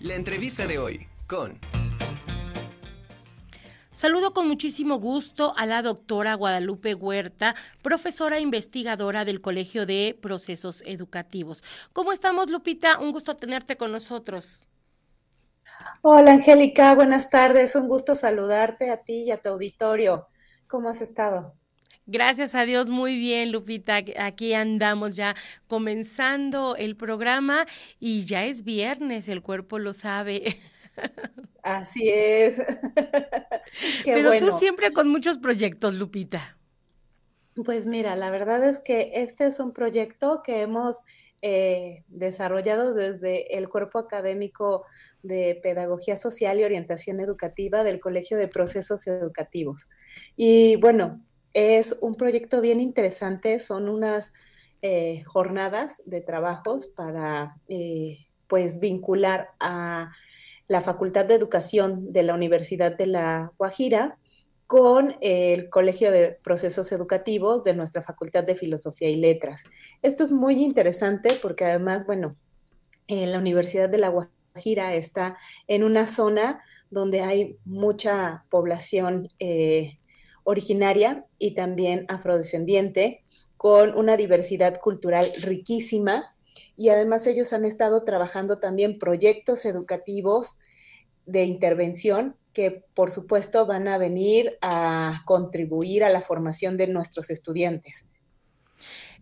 La entrevista de hoy con... Saludo con muchísimo gusto a la doctora Guadalupe Huerta, profesora e investigadora del Colegio de Procesos Educativos. ¿Cómo estamos, Lupita? Un gusto tenerte con nosotros. Hola, Angélica, buenas tardes. Un gusto saludarte a ti y a tu auditorio. ¿Cómo has estado? Gracias a Dios, muy bien, Lupita. Aquí andamos ya comenzando el programa y ya es viernes, el cuerpo lo sabe. Así es. Pero tú siempre con muchos proyectos, Lupita. Pues mira, la verdad es que este es un proyecto que hemos eh, desarrollado desde el cuerpo académico de Pedagogía Social y Orientación Educativa del Colegio de Procesos Educativos. Y bueno, es un proyecto bien interesante, son unas eh, jornadas de trabajos para eh, pues vincular a la Facultad de Educación de la Universidad de La Guajira con el Colegio de Procesos Educativos de nuestra Facultad de Filosofía y Letras. Esto es muy interesante porque además, bueno, la Universidad de La Guajira está en una zona donde hay mucha población eh, originaria y también afrodescendiente, con una diversidad cultural riquísima y además ellos han estado trabajando también proyectos educativos de intervención que por supuesto van a venir a contribuir a la formación de nuestros estudiantes.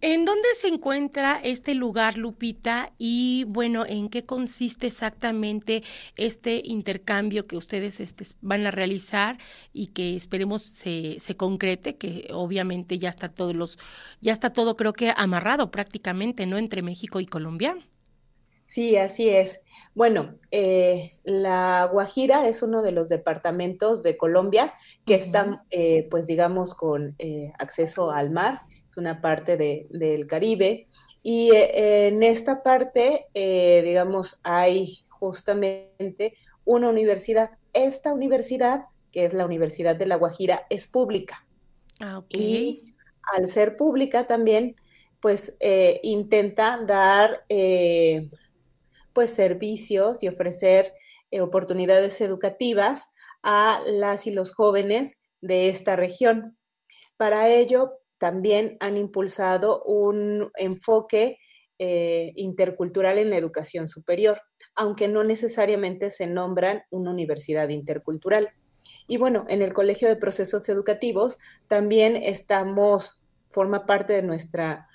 ¿En dónde se encuentra este lugar, Lupita? Y bueno, ¿en qué consiste exactamente este intercambio que ustedes este, van a realizar y que esperemos se, se concrete, que obviamente ya está todos los, ya está todo creo que amarrado prácticamente, ¿no? Entre México y Colombia. Sí, así es. Bueno, eh, la Guajira es uno de los departamentos de Colombia que están, eh, pues digamos, con eh, acceso al mar una parte del Caribe. Y eh, en esta parte, eh, digamos, hay justamente una universidad. Esta universidad, que es la Universidad de La Guajira, es pública. Ah, y al ser pública también, pues eh, intenta dar pues servicios y ofrecer oportunidades educativas a las y los jóvenes de esta región. Para ello, también han impulsado un enfoque eh, intercultural en la educación superior, aunque no necesariamente se nombran una universidad intercultural. Y bueno, en el Colegio de Procesos Educativos también estamos, forma parte de nuestra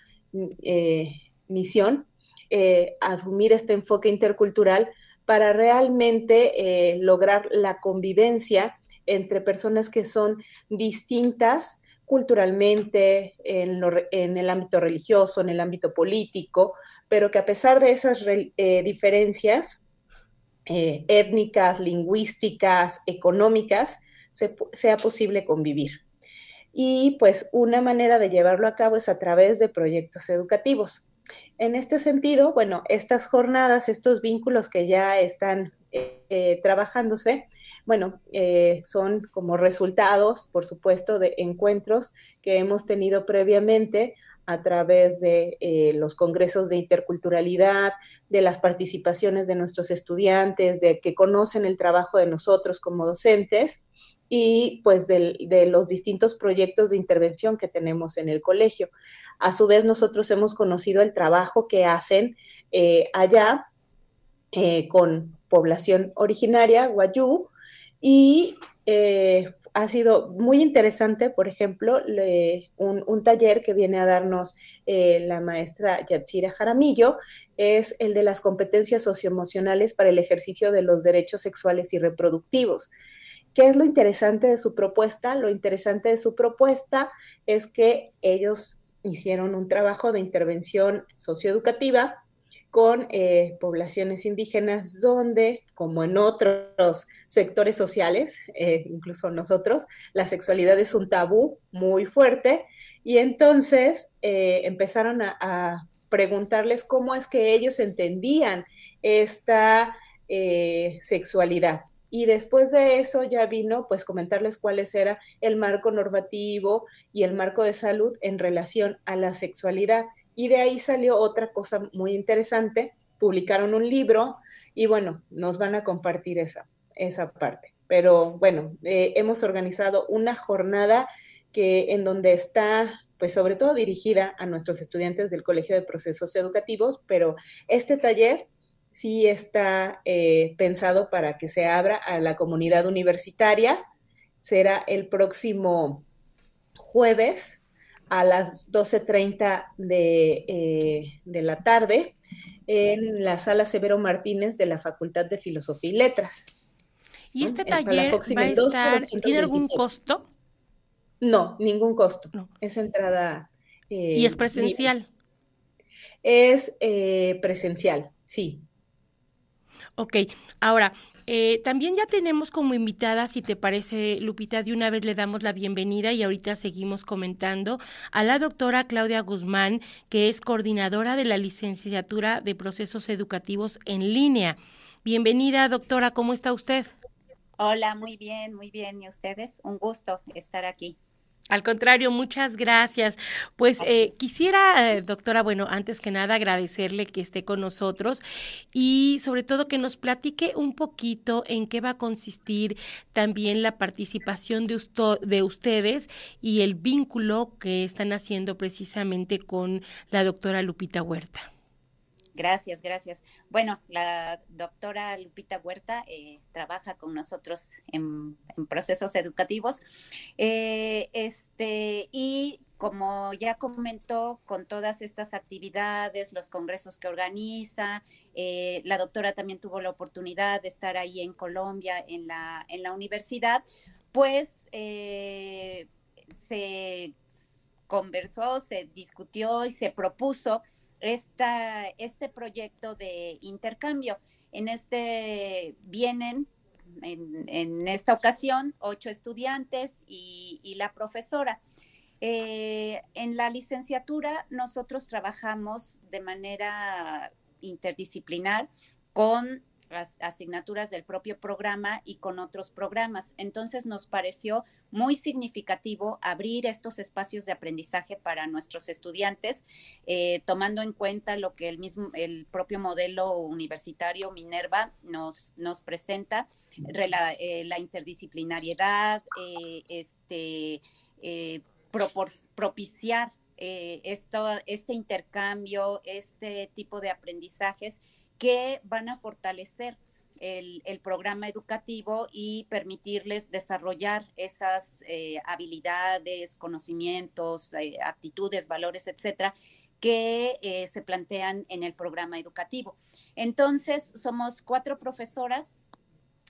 eh, misión, eh, asumir este enfoque intercultural para realmente lograr la convivencia entre personas que son distintas culturalmente, en, el ámbito religioso, en el ámbito político, pero que a pesar de esas eh, diferencias eh, étnicas, lingüísticas, económicas, sea posible convivir. Y pues una manera de llevarlo a cabo es a través de proyectos educativos. En este sentido, bueno, estas jornadas, estos vínculos que ya están eh, trabajándose, bueno, eh, son como resultados, por supuesto, de encuentros que hemos tenido previamente a través de eh, los congresos de interculturalidad, de las participaciones de nuestros estudiantes, de que conocen el trabajo de nosotros como docentes y pues de, los distintos proyectos de intervención que tenemos en el colegio. A su vez, nosotros hemos conocido el trabajo que hacen allá con población originaria, Guayú, y eh, ha sido muy interesante, por ejemplo, un, taller que viene a darnos eh, la maestra Yatsira Jaramillo, es el de las competencias socioemocionales para el ejercicio de los derechos sexuales y reproductivos. ¿Qué es lo interesante de su propuesta? Lo interesante de su propuesta es que ellos hicieron un trabajo de intervención socioeducativa con eh, poblaciones indígenas donde, como en otros sectores sociales, eh, incluso nosotros, la sexualidad es un tabú muy fuerte y entonces eh, empezaron a, preguntarles cómo es que ellos entendían esta sexualidad. Y después de eso ya vino pues comentarles cuáles era el marco normativo y el marco de salud en relación a la sexualidad y de ahí salió otra cosa muy interesante, publicaron un libro y bueno, nos van a compartir esa, esa parte. Pero bueno, eh, hemos organizado una jornada que en donde está pues sobre todo dirigida a nuestros estudiantes del Colegio de Procesos Educativos, pero este taller sí está eh, pensado para que se abra a la comunidad universitaria. Será el próximo jueves a las 12.30 de, eh, de la tarde en la sala Severo Martínez de la Facultad de Filosofía y Letras. ¿Y este taller va a estar, ¿tiene algún costo? No, ningún costo. Es entrada. ¿Y es eh, presencial? Es eh, presencial, sí. Ok, ahora, eh, también ya tenemos como invitada, si te parece, Lupita, de una vez le damos la bienvenida y ahorita seguimos comentando a la doctora Claudia Guzmán, que es coordinadora de la licenciatura de procesos educativos en línea. Bienvenida, doctora, ¿cómo está usted? Hola, muy bien, muy bien. ¿Y ustedes? Un gusto estar aquí. Al contrario, muchas gracias. Pues eh, quisiera, eh, doctora, bueno, antes que nada agradecerle que esté con nosotros y sobre todo que nos platique un poquito en qué va a consistir también la participación de, de ustedes y el vínculo que están haciendo precisamente con la doctora Lupita Huerta. Gracias, gracias. Bueno, la doctora Lupita Huerta eh, trabaja con nosotros en, procesos educativos. Eh, este, y como ya comentó, con todas estas actividades, los congresos que organiza, eh, la doctora también tuvo la oportunidad de estar ahí en Colombia, en la, en la universidad, pues se conversó, se discutió y se propuso esta, este proyecto de intercambio. En este vienen, en, esta ocasión, ocho estudiantes y, la profesora. Eh, en la licenciatura nosotros trabajamos de manera interdisciplinar con asignaturas del propio programa y con otros programas. Entonces nos pareció muy significativo abrir estos espacios de aprendizaje para nuestros estudiantes, eh, tomando en cuenta lo que el mismo, el propio modelo universitario Minerva nos, nos presenta, eh, la interdisciplinariedad, eh, este, propiciar esto, este intercambio, este tipo de aprendizajes que van a fortalecer el, programa educativo y permitirles desarrollar esas eh, habilidades, conocimientos, eh, actitudes, valores, etcétera, que eh, se plantean en el programa educativo. Entonces, somos cuatro profesoras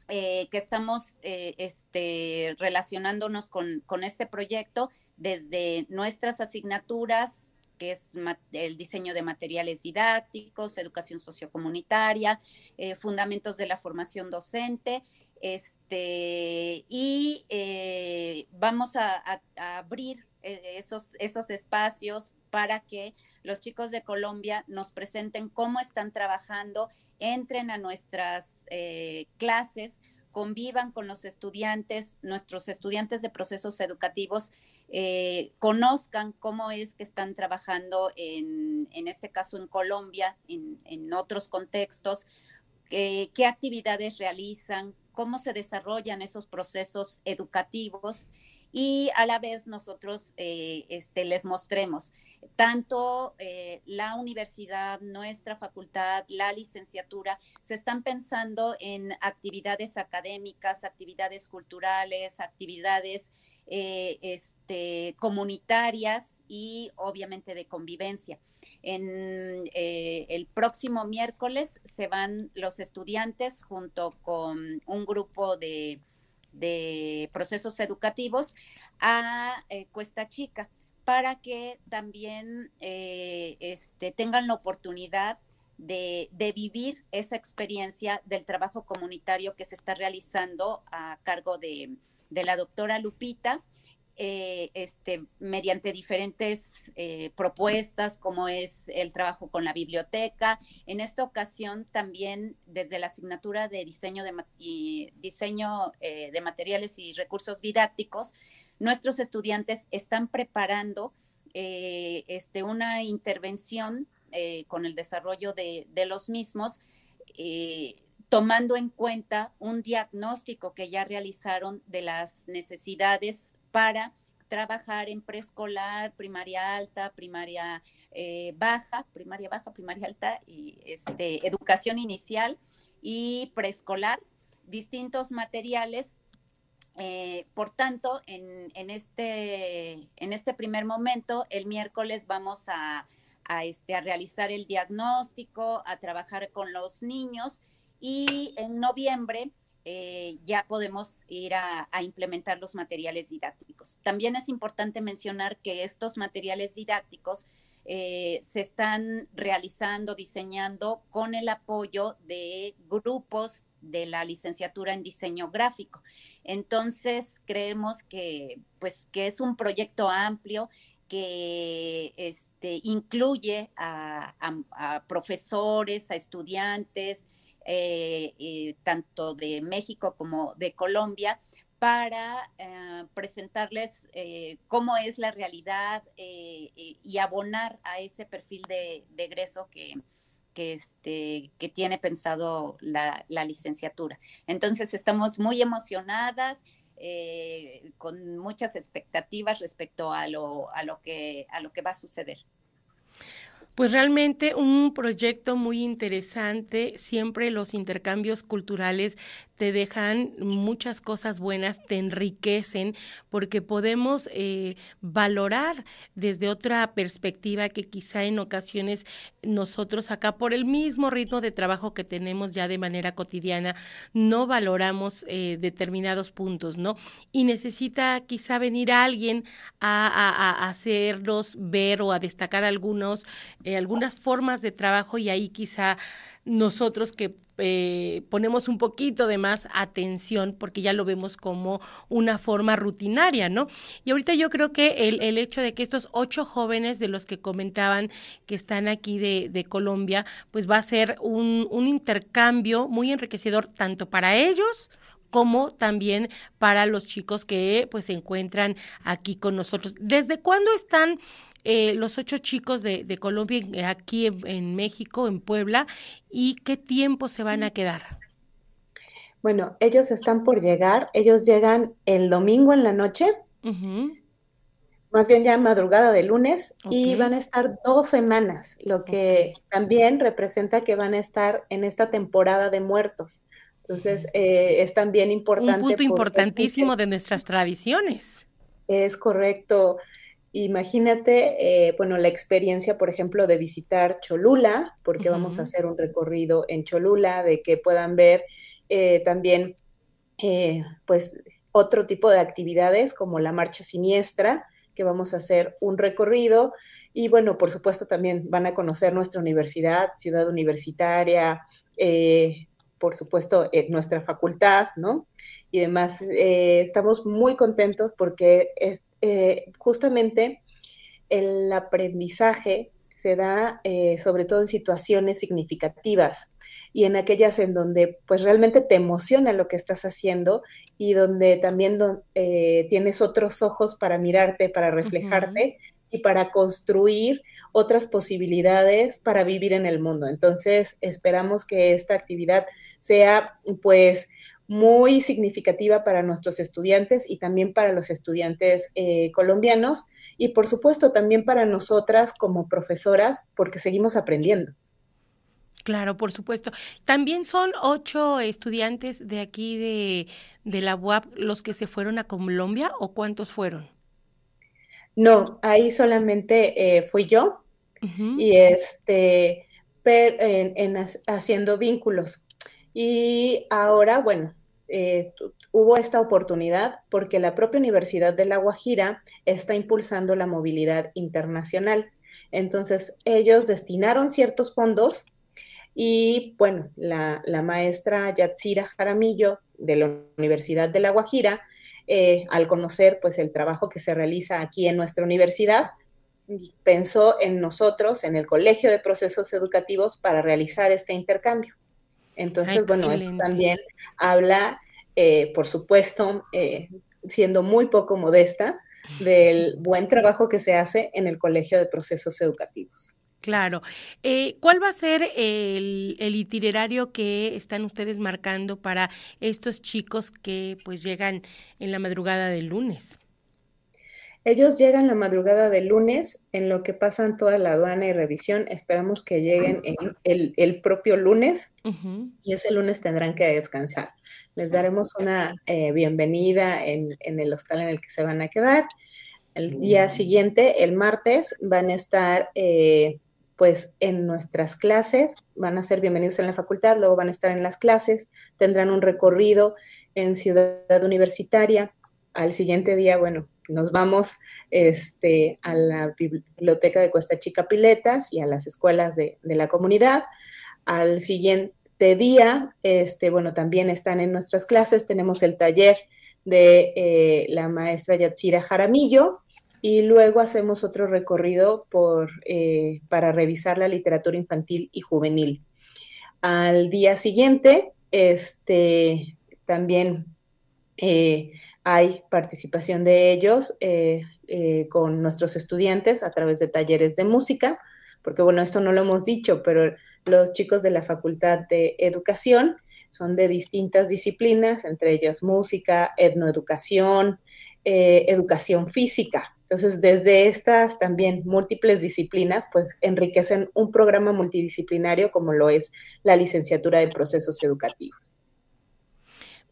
que estamos este, relacionándonos con este proyecto desde nuestras asignaturas, que es el diseño de materiales didácticos, educación sociocomunitaria, eh, fundamentos de la formación docente. Este, y eh, vamos a, abrir eh, esos, esos espacios para que los chicos de Colombia nos presenten cómo están trabajando, entren a nuestras clases, convivan con los estudiantes, nuestros estudiantes de procesos educativos eh, conozcan cómo es que están trabajando en, en este caso en Colombia, en, otros contextos, eh, qué actividades realizan, cómo se desarrollan esos procesos educativos y a la vez nosotros eh, este, les mostremos tanto la universidad, nuestra facultad, la licenciatura, se están pensando en actividades académicas, actividades culturales, actividades eh, este, comunitarias y obviamente de convivencia. En eh, el próximo miércoles se van los estudiantes junto con un grupo de, procesos educativos a eh, Cuesta Chica para que también este, tengan la oportunidad de, vivir esa experiencia del trabajo comunitario que se está realizando a cargo de, de la doctora Lupita, eh, este, mediante diferentes eh, propuestas, como es el trabajo con la biblioteca. En esta ocasión también desde la asignatura de diseño de, diseño, eh, de materiales y recursos didácticos, nuestros estudiantes están preparando este, una intervención con el desarrollo de, los mismos, tomando en cuenta un diagnóstico que ya realizaron de las necesidades para trabajar en preescolar, primaria alta, primaria baja, primaria baja, primaria alta y este, educación inicial y preescolar, distintos materiales eh, por tanto, en, este, en este primer momento, el miércoles vamos a, este, a realizar el diagnóstico, a trabajar con los niños y en noviembre eh, ya podemos ir a, implementar los materiales didácticos. También es importante mencionar que estos materiales didácticos eh, se están realizando, diseñando con el apoyo de grupos de la licenciatura en diseño gráfico. Entonces, creemos que, pues, que es un proyecto amplio que este, incluye a, profesores, a estudiantes, eh, eh, tanto de México como de Colombia, para eh, presentarles cómo es la realidad y abonar a ese perfil de egreso que, que, este, que tiene pensado la, licenciatura. Entonces estamos muy emocionadas, eh, con muchas expectativas respecto a lo, a, lo que, a lo que va a suceder. Pues realmente un proyecto muy interesante. Siempre los intercambios culturales te dejan muchas cosas buenas, te enriquecen, porque podemos eh, valorar desde otra perspectiva que quizá en ocasiones nosotros acá, por el mismo ritmo de trabajo que tenemos ya de manera cotidiana, no valoramos eh, determinados puntos, ¿no? Y necesita quizá venir alguien a, hacernos ver o a destacar algunos, eh, algunas formas de trabajo y ahí quizá nosotros que eh, ponemos un poquito de más atención porque ya lo vemos como una forma rutinaria, ¿no? Y ahorita yo creo que el, el hecho de que estos ocho jóvenes de los que comentaban que están aquí de, de Colombia, pues va a ser un, un intercambio muy enriquecedor tanto para ellos como también para los chicos que pues se encuentran aquí con nosotros. ¿Desde cuándo están eh, los ocho chicos de, de Colombia eh, aquí en, México, en Puebla, y qué tiempo se van a quedar. Bueno, ellos están por llegar, ellos llegan el domingo en la noche, más bien ya madrugada de lunes, y van a estar dos semanas, lo que también representa que van a estar en esta temporada de muertos. Entonces, eh, es también importante. Un punto importantísimo de nuestras tradiciones. Es correcto. Imagínate, eh, bueno, la experiencia, por ejemplo, de visitar Cholula, porque vamos a hacer un recorrido en Cholula, de que puedan ver eh, también, eh, pues, otro tipo de actividades como la marcha siniestra, que vamos a hacer un recorrido. Y bueno, por supuesto, también van a conocer nuestra universidad, ciudad universitaria, por supuesto, nuestra facultad, ¿no? Y demás, estamos muy contentos porque es, eh, justamente el aprendizaje se da eh, sobre todo en situaciones significativas y en aquellas en donde pues realmente te emociona lo que estás haciendo y donde también eh, tienes otros ojos para mirarte, para reflejarte y para construir otras posibilidades para vivir en el mundo. Entonces, esperamos que esta actividad sea pues muy significativa para nuestros estudiantes y también para los estudiantes eh, colombianos y por supuesto también para nosotras como profesoras porque seguimos aprendiendo. Claro, por supuesto. ¿También son ocho estudiantes de aquí de, de la UAP los que se fueron a Colombia o cuántos fueron? No, ahí solamente eh, fui yo y este, en, haciendo vínculos. Y ahora, bueno, eh, hubo esta oportunidad porque la propia Universidad de La Guajira está impulsando la movilidad internacional. Entonces, ellos destinaron ciertos fondos y, bueno, la, maestra Yatsira Jaramillo de la Universidad de La Guajira, eh, al conocer pues el trabajo que se realiza aquí en nuestra universidad, pensó en nosotros, en el Colegio de Procesos Educativos, para realizar este intercambio. Entonces, bueno, eso también habla, eh, por supuesto, eh, siendo muy poco modesta, del buen trabajo que se hace en el Colegio de Procesos Educativos. Claro. Eh, ¿Cuál va a ser el, itinerario que están ustedes marcando para estos chicos que pues llegan en la madrugada del lunes? Ellos llegan la madrugada del lunes, en lo que pasan toda la aduana y revisión. Esperamos que lleguen el, propio lunes y ese lunes tendrán que descansar. Les daremos una eh, bienvenida en, en el hostal en el que se van a quedar. El día siguiente, el martes, van a estar eh, pues en nuestras clases, van a ser bienvenidos en la facultad, luego van a estar en las clases, tendrán un recorrido en Ciudad Universitaria. Al siguiente día, bueno, nos vamos este, a la biblioteca de Cuesta Chica Piletas y a las escuelas de, la comunidad. Al siguiente día, este, bueno, también están en nuestras clases, tenemos el taller de eh, la maestra Yatsira Jaramillo, y luego hacemos otro recorrido por, eh, para revisar la literatura infantil y juvenil. Al día siguiente, este, también eh, hay participación de ellos eh, con nuestros estudiantes a través de talleres de música, porque bueno, esto no lo hemos dicho, pero los chicos de la Facultad de Educación son de distintas disciplinas, entre ellas música, etnoeducación, educación física. Entonces, desde estas también múltiples disciplinas, pues enriquecen un programa multidisciplinario como lo es la licenciatura de procesos educativos.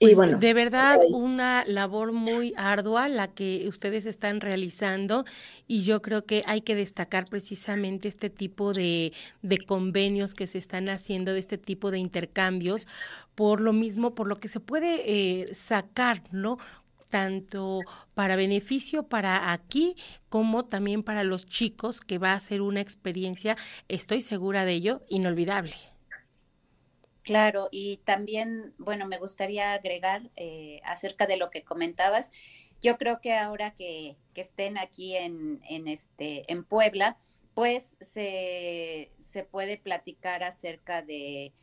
Y pues, bueno, de verdad una labor muy ardua la que ustedes están realizando y yo creo que hay que destacar precisamente este tipo de, de convenios que se están haciendo, de este tipo de intercambios, por lo mismo, por lo que se puede eh, sacar, ¿no? tanto para beneficio para aquí como también para los chicos, que va a ser una experiencia, estoy segura de ello, inolvidable. Claro, y también, bueno, me gustaría agregar eh, acerca de lo que comentabas. Yo creo que ahora que, estén aquí en, en, este, en Puebla, pues se, se puede platicar acerca de,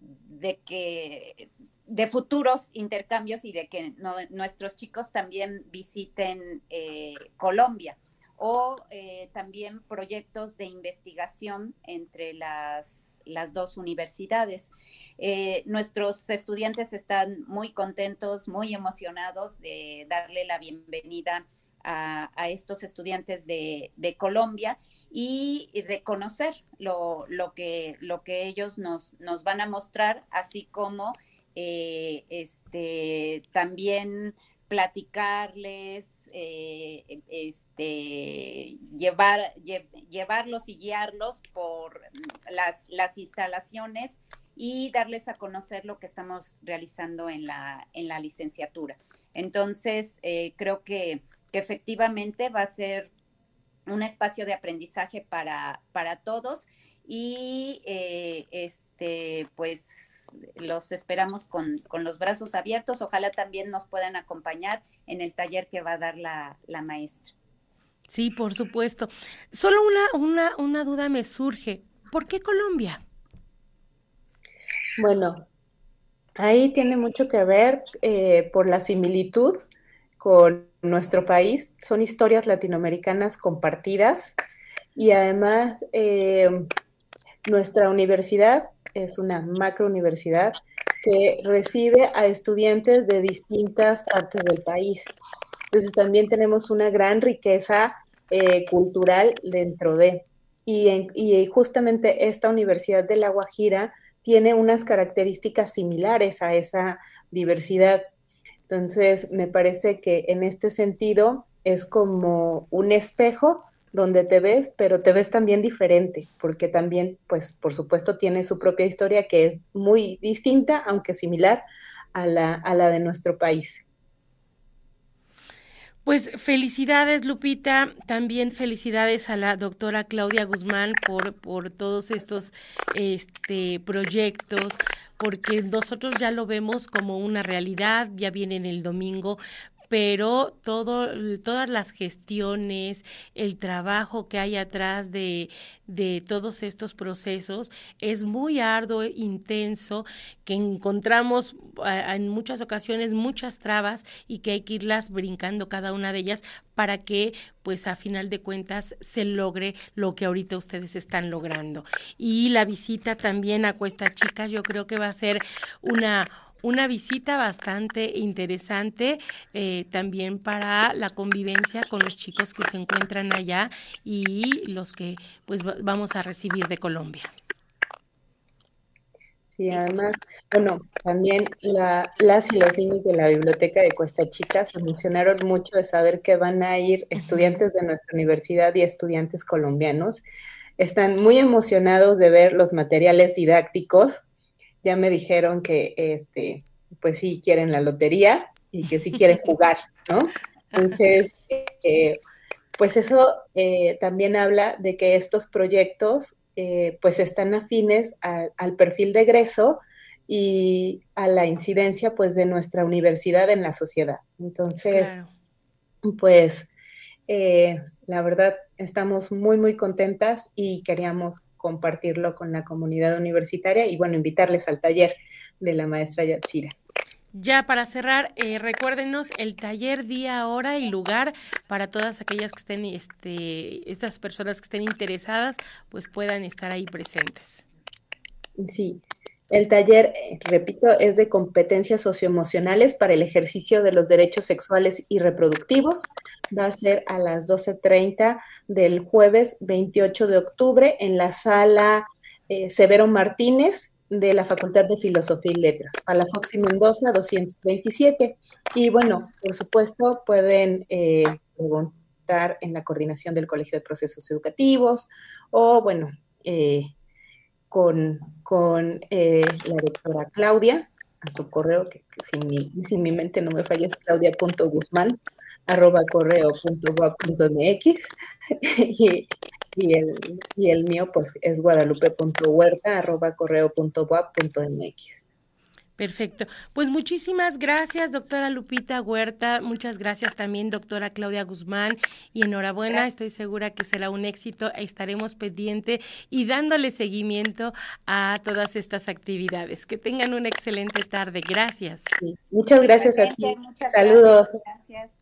de que de futuros intercambios y de que nuestros chicos también visiten eh, Colombia o eh, también proyectos de investigación entre las, las dos universidades. Eh, nuestros estudiantes están muy contentos, muy emocionados de darle la bienvenida a, estos estudiantes de, de, Colombia y de conocer lo, lo, que, lo que ellos nos, nos van a mostrar, así como eh, este, también platicarles, eh, este, llevar, llevarlos y guiarlos por las, las instalaciones y darles a conocer lo que estamos realizando en la, en la licenciatura. Entonces, eh, creo que, efectivamente va a ser un espacio de aprendizaje para, para todos y este, pues los esperamos con, los brazos abiertos. Ojalá también nos puedan acompañar en el taller que va a dar la, maestra. Sí, por supuesto. Solo una, una, una duda me surge. ¿Por qué Colombia? Bueno, ahí tiene mucho que ver eh, por la similitud con nuestro país. Son historias latinoamericanas compartidas y además eh, nuestra universidad es una macro universidad que recibe a estudiantes de distintas partes del país. Entonces también tenemos una gran riqueza eh, cultural dentro de. Y, y justamente esta Universidad de La Guajira tiene unas características similares a esa diversidad. Entonces, me parece que en este sentido es como un espejo donde te ves, pero te ves también diferente, porque también, pues, por supuesto, tiene su propia historia que es muy distinta, aunque similar a la, a la de nuestro país. Pues felicidades, Lupita. También felicidades a la doctora Claudia Guzmán por, por todos estos este, proyectos, porque nosotros ya lo vemos como una realidad, ya viene el domingo, pero todo, todas las gestiones, el trabajo que hay atrás de, todos estos procesos es muy arduo, intenso, que encontramos en muchas ocasiones muchas trabas y que hay que irlas brincando cada una de ellas para que pues a final de cuentas se logre lo que ahorita ustedes están logrando. Y la visita también a Cuesta Chicas yo creo que va a ser una una visita bastante interesante eh, también para la convivencia con los chicos que se encuentran allá y los que pues vamos a recibir de Colombia. Sí, además, bueno, también la, las y los niños de la biblioteca de Cuesta Chica se emocionaron mucho de saber que van a ir estudiantes de nuestra universidad y estudiantes colombianos. Están muy emocionados de ver los materiales didácticos ya me dijeron que, este, pues sí quieren la lotería y que sí quieren jugar, ¿no? Entonces, eh, pues eso eh, también habla de que estos proyectos, eh, pues están afines al perfil de egreso y a la incidencia, pues, de nuestra universidad en la sociedad. Entonces, pues, la verdad, estamos muy, muy contentas y queríamos compartirlo con la comunidad universitaria y bueno, invitarles al taller de la maestra Yatsira. Ya para cerrar, eh, recuérdenos el taller, día, hora y lugar para todas aquellas que estén, este, estas personas que estén interesadas, pues puedan estar ahí presentes. Sí, el taller, eh, repito, es de competencias socioemocionales para el ejercicio de los derechos sexuales y reproductivos. Va a ser a las 12.30 del jueves 28 de octubre en la sala eh, Severo Martínez de la Facultad de Filosofía y Letras, a la Foxy Mendoza 227. Y bueno, por supuesto, pueden eh, preguntar en la coordinación del Colegio de Procesos Educativos o, bueno, con, con eh, la doctora Claudia, a su correo, que, si, mi, si, mi, mente no me falla es claudia.guzmán, arroba correo y, y, el, y el mío pues es guadalupe.huerta arroba correo Perfecto. Pues muchísimas gracias, doctora Lupita Huerta. Muchas gracias también, doctora Claudia Guzmán. Y enhorabuena, estoy segura que será un éxito. Estaremos pendiente y dándole seguimiento a todas estas actividades. Que tengan una excelente tarde. Gracias. Muchas gracias a ti. Saludos. Gracias.